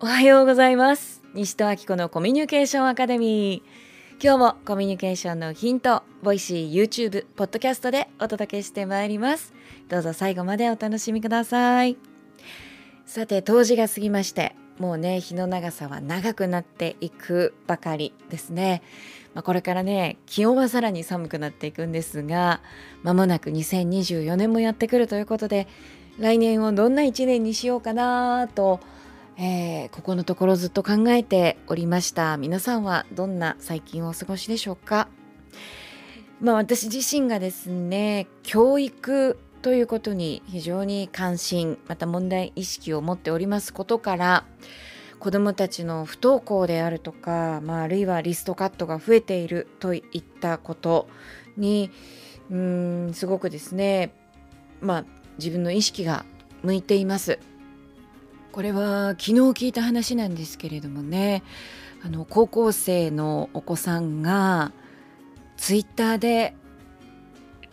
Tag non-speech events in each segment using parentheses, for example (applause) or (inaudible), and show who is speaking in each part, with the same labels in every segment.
Speaker 1: おはようございます。西戸明子のコミュニケーションアカデミー。今日もコミュニケーションのヒントボイシー YouTube ポッドキャストでお届けしてまいります。どうぞ最後までお楽しみください。さて冬至が過ぎましてもうね日の長さは長くなっていくばかりですね、まあ、これからね気温はさらに寒くなっていくんですがまもなく2024年もやってくるということで来年をどんな1年にしようかなと、えー、ここのところずっと考えておりました皆さんはどんな最近をお過ごしでしょうか？まあ私自身がですね教育ということに非常に関心また問題意識を持っておりますことから子どもたちの不登校であるとか、まあ、あるいはリストカットが増えているといったことにうんすごくですねまあ自分の意識が向いています。これは昨日聞いた話なんですけれどもね。あの高校生のお子さんがツイッターで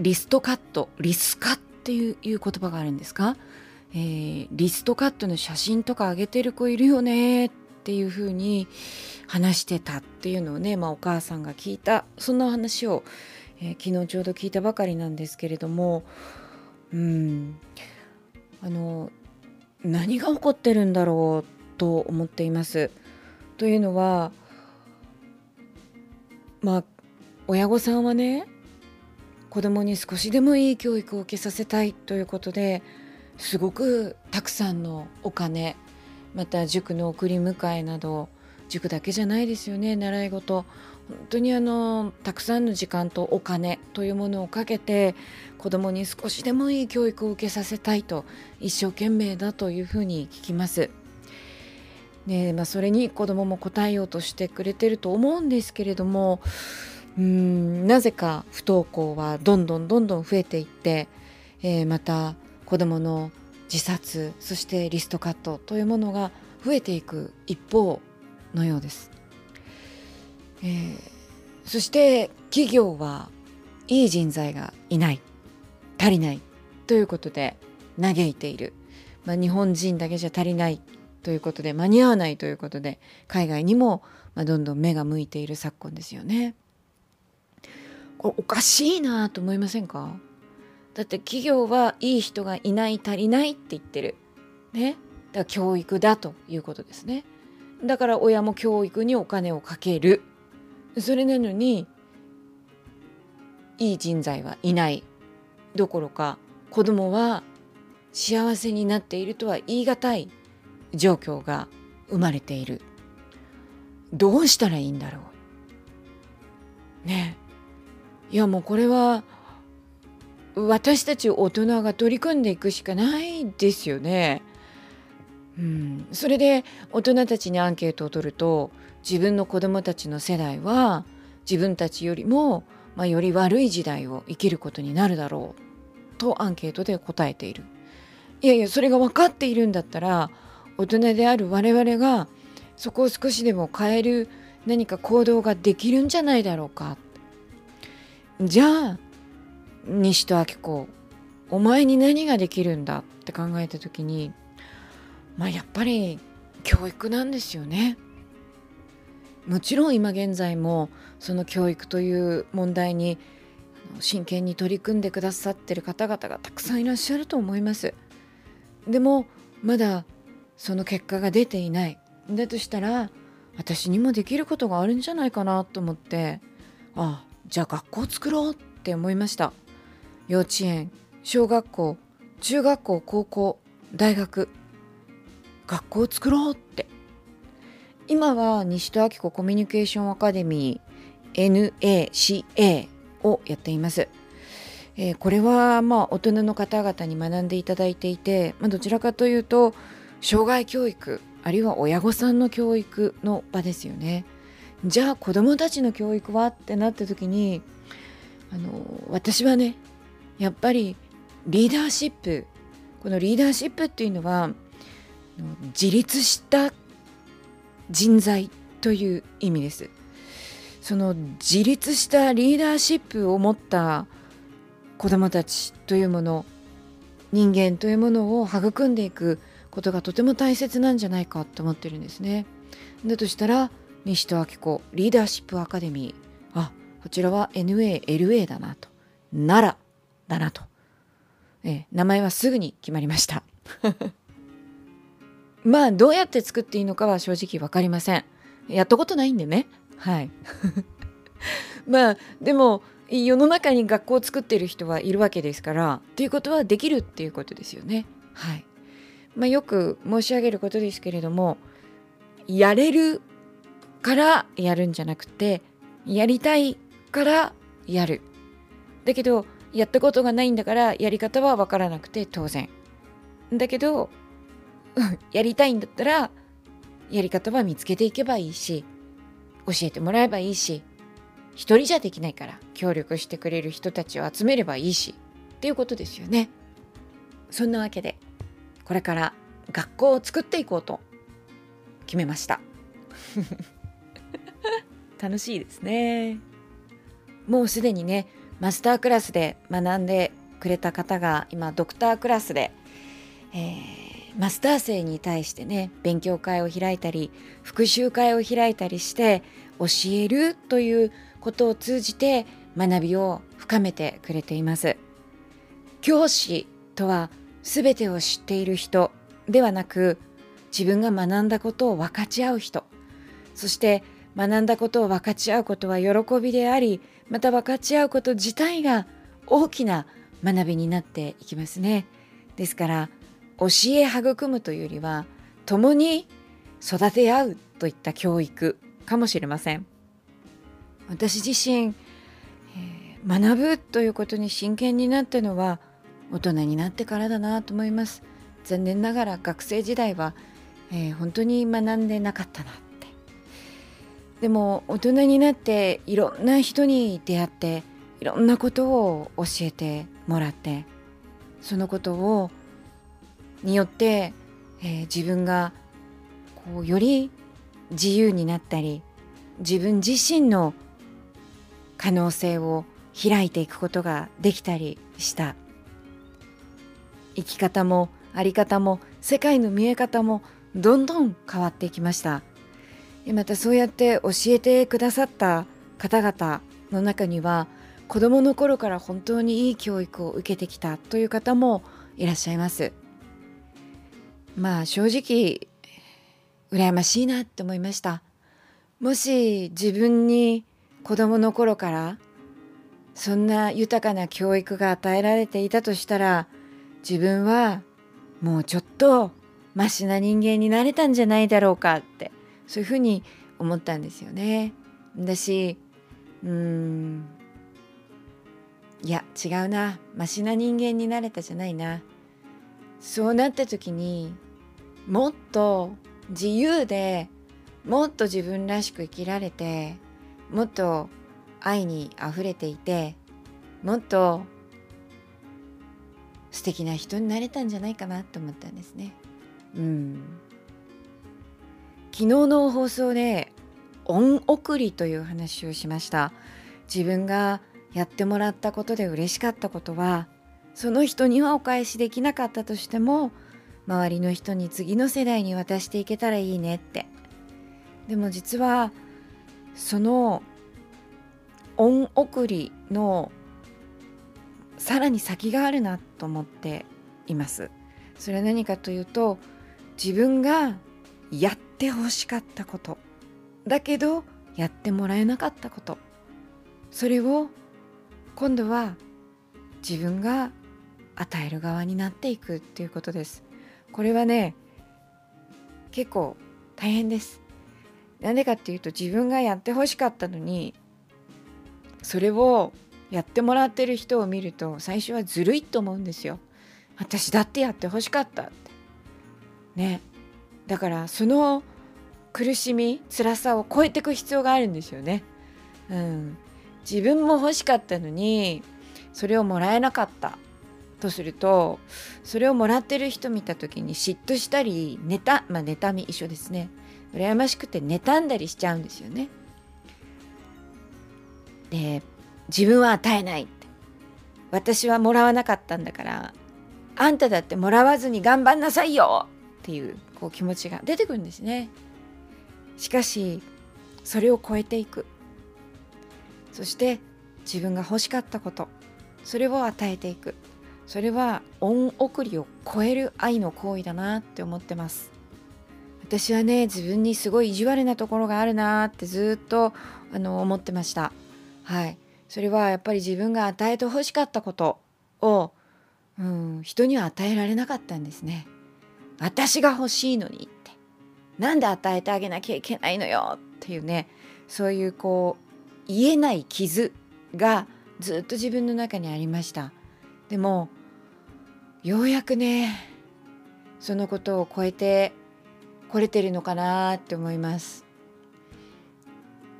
Speaker 1: リストカットリスカっていう言葉があるんですか、えー、リストカットの写真とか上げてる子いるよねっていうふうに話してたっていうのをね、まあ、お母さんが聞いたそんな話を、えー、昨日ちょうど聞いたばかりなんですけれども。うん。あの何が起こってるんだろうと思っています。というのはまあ親御さんはね子供に少しでもいい教育を受けさせたいということですごくたくさんのお金また塾の送り迎えなど塾だけじゃないですよね習い事本当にあのたくさんの時間とお金というものをかけて子どもに少しでもいい教育を受けさせたいと一生懸命だというふうに聞きます。ねまあ、それに子どもも答えようとしてくれてると思うんですけれどもうんなぜか不登校はどんどんどんどん増えていって、えー、また子どもの自殺そしてリストカットというものが増えていく一方のようです。えー、そして企業はいい人材がいない足りないということで嘆いている、まあ、日本人だけじゃ足りないということで間に合わないということで海外にもまどんどん目が向いている昨今ですよね。これおかしいなと思いませんか？だって企業はいい人がいない足りないって言ってる。ね？だから教育だということですね。だから親も教育にお金をかける。それなのにいい人材はいないどころか子供は幸せになっているとは言い難い状況が生まれている。どうしたらいいんだろう。ね。いやもうこれは私たち大人が取り組んでいくしかないですよね。うん、それで大人たちにアンケートを取ると自分の子どもたちの世代は自分たちよりも、まあ、より悪い時代を生きることになるだろうとアンケートで答えている。いやいやそれが分かっているんだったら大人である我々がそこを少しでも変える何か行動ができるんじゃないだろうか。じゃあ西戸明子お前に何ができるんだって考えた時にまあやっぱり教育なんですよね。もちろん今現在もその教育という問題に真剣に取り組んでくださってる方々がたくさんいらっしゃると思います。でもまだその結果が出ていないだとしたら私にもできることがあるんじゃないかなと思ってああじゃあ学校作ろうって思いました幼稚園小学校中学校高校大学学校を作ろうって今は西戸明子コミュニケーションアカデミー NACA をやっています。えー、これはまあ大人の方々に学んでいただいていて、まあ、どちらかというと障害教育あるいは親御さんの教育の場ですよね。じゃあ子どもたちの教育はってなった時にあの私はねやっぱりリーダーシップこのリーダーシップっていうのは自立した人材という意味です。その自立したリーダーシップを持った子どもたちというもの人間というものを育んでいくことがとても大切なんじゃないかと思ってるんですね。だとしたら西戸明子リーダーシップアカデミーあこちらは NALA だなと奈良だなと、え名前はすぐに決まりましたまあどうやって作っていいのかは正直分かりません。やったことないんでね。はい。(laughs) まあでも世の中に学校を作ってる人はいるわけですからということはできるっていうことですよね。はい。まあ、よく申し上げることですけれどもやれるからやるんじゃなくてやりたいからやる。だけどやったことがないんだからやり方は分からなくて当然。だけど (laughs) やりたいんだったらやり方は見つけていけばいいし教えてもらえばいいし一人じゃできないから協力してくれる人たちを集めればいいしっていうことですよね。そんなわけでこれから学校を作っていこうと決めました。(laughs) 楽しいですね。もうすでにねマスタークラスで学んでくれた方が今ドクタークラスで、えー、マスター生に対してね勉強会を開いたり復習会を開いたりして教えるということを通じて学びを深めてくれています。教師とは全てを知っている人ではなく自分が学んだことを分かち合う人。そして学んだことを分かち合うことは喜びでありまた分かち合うこと自体が大きな学びになっていきますね。ですから教え育むというよりは共に育て合うといった教育かもしれません。私自身、えー、学ぶということに真剣になったのは大人になってからだなと思います。残念ながら学生時代は、えー、本当に学んでなかったなって。でも大人になっていろんな人に出会っていろんなことを教えてもらってそのことをによって、えー、自分がこうより自由になったり自分自身の可能性を開いていくことができたりした。生き方も在り方も世界の見え方もどんどん変わっていきました。またそうやって教えてくださった方々の中には子どもの頃から本当にいい教育を受けてきたという方もいらっしゃいます。まあ正直羨ましいなって思いました。もし自分に子どもの頃からそんな豊かな教育が与えられていたとしたら自分はもうちょっとマシな人間になれたんじゃないだろうかってそういうふうに思ったんですよね。だしうーんいや違うな。マシな人間になれたじゃないな。そうなった時にもっと自由でもっと自分らしく生きられてもっと愛にあふれていてもっと素敵な人になれたんじゃないかなと思ったんですね。うん、昨日の放送で恩送りという話をしました自分がやってもらったことで嬉しかったことはその人にはお返しできなかったとしても周りの人に次の世代に渡していけたらいいねって。でも実はその恩送りのさらに先があるなと思っています。それは何かというと自分がやってほしかったこと。だけどやってもらえなかったこと。それを今度は自分が与える側になっていくっていうことです。これはね結構大変ですなんでかっていうと自分がやってほしかったのにそれをやってもらってる人を見ると最初はずるいと思うんですよ。私だってやってほしかったって。ね。だからその苦しみ辛さを超えていく必要があるんですよね。うん、自分も欲しかったのにそれをもらえなかったとするとそれをもらってる人見た時に嫉妬したり妬まあ妬み一緒ですね。羨ましくて妬んだりしちゃうんですよね。で自分は与えないって。私はもらわなかったんだからあんただってもらわずに頑張んなさいよっていうこう気持ちが出てくるんですね。しかしそれを超えていく。そして自分が欲しかったことそれを与えていく。それは恩送りを超える愛の行為だなって思ってます。私はね自分にすごい意地悪なところがあるなってずっとあの思ってました。はい。それはやっぱり自分が与えて欲しかったことを、うん、人には与えられなかったんですね。私が欲しいのにって。なんで与えてあげなきゃいけないのよっていうねそういうこう言えない傷がずっと自分の中にありました。でもようやくねそのことを超えてこれてるのかなって思います。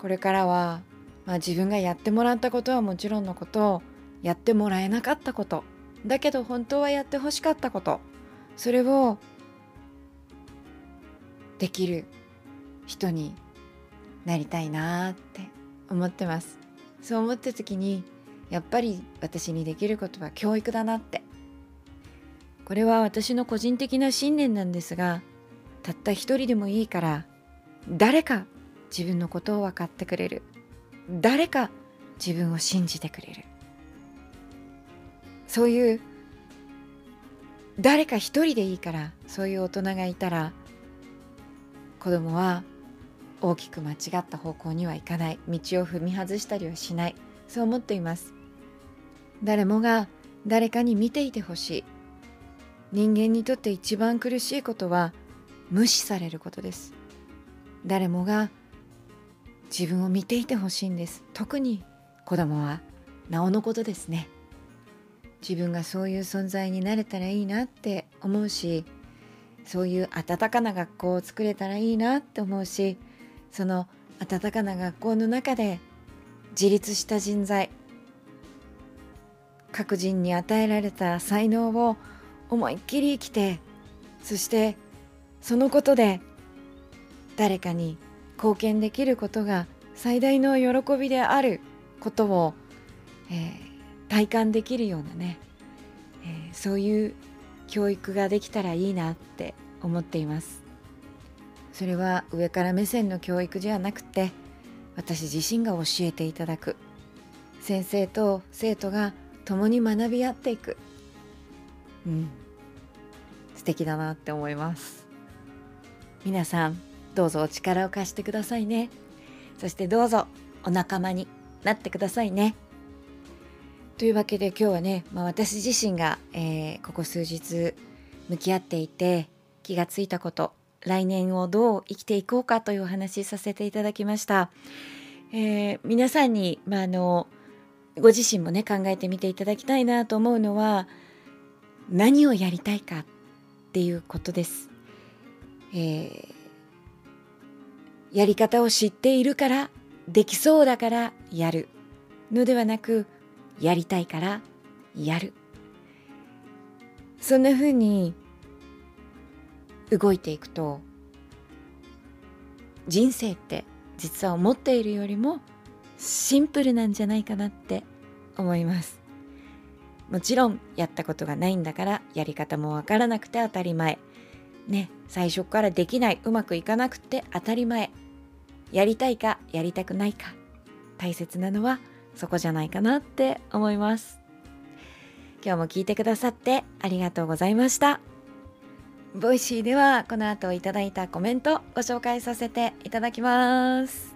Speaker 1: これからは、まあ、自分がやってもらったことはもちろんのことやってもらえなかったことだけど本当はやってほしかったことそれをできる人になりたいなって思ってます。そう思った時にやっぱり私にできることは教育だなって。これは私の個人的な信念なんですがたった一人でもいいから誰か自分のことを分かってくれる。誰か自分を信じてくれる。そういう誰か一人でいいからそういう大人がいたら子供は大きく間違った方向にはいかない。道を踏み外したりはしない。そう思っています。誰もが誰かに見ていてほしい。人間にとって一番苦しいことは無視されることです。誰もが自分を見ていてほしいんです。特に子供はなおのことですね。自分がそういう存在になれたらいいなって思うしそういう温かな学校を作れたらいいなって思うしその温かな学校の中で自立した人材各人に与えられた才能を思いっきり生きてそしてそのことで誰かに貢献できることが最大の喜びであることを、えー、体感できるようなね、えー、そういう教育ができたらいいなって思っています。それは上から目線の教育じゃなくて私自身が教えていただく。先生と生徒が共に学び合っていく。うん。素敵だなって思います。皆さんどうぞお力を貸してくださいね。そしてどうぞお仲間になってくださいね。というわけで今日はね、まあ、私自身が、えー、ここ数日向き合っていて気がついたこと来年をどう生きていこうかというお話させていただきました、えー、皆さんに、まあ、あのご自身もね考えてみていただきたいなと思うのは何をやりたいかっていうことです。えー、やり方を知っているからできそうだからやるのではなくやりたいからやる。そんな風に動いていくと人生って実は思っているよりもシンプルなんじゃないかなって思います。もちろんやったことがないんだからやり方もわからなくて当たり前。ね最初からできないうまくいかなくて当たり前。やりたいかやりたくないか。大切なのはそこじゃないかなって思います。今日も聞いてくださってありがとうございました。ボイシーではこの後いただいたコメントご紹介させていただきます。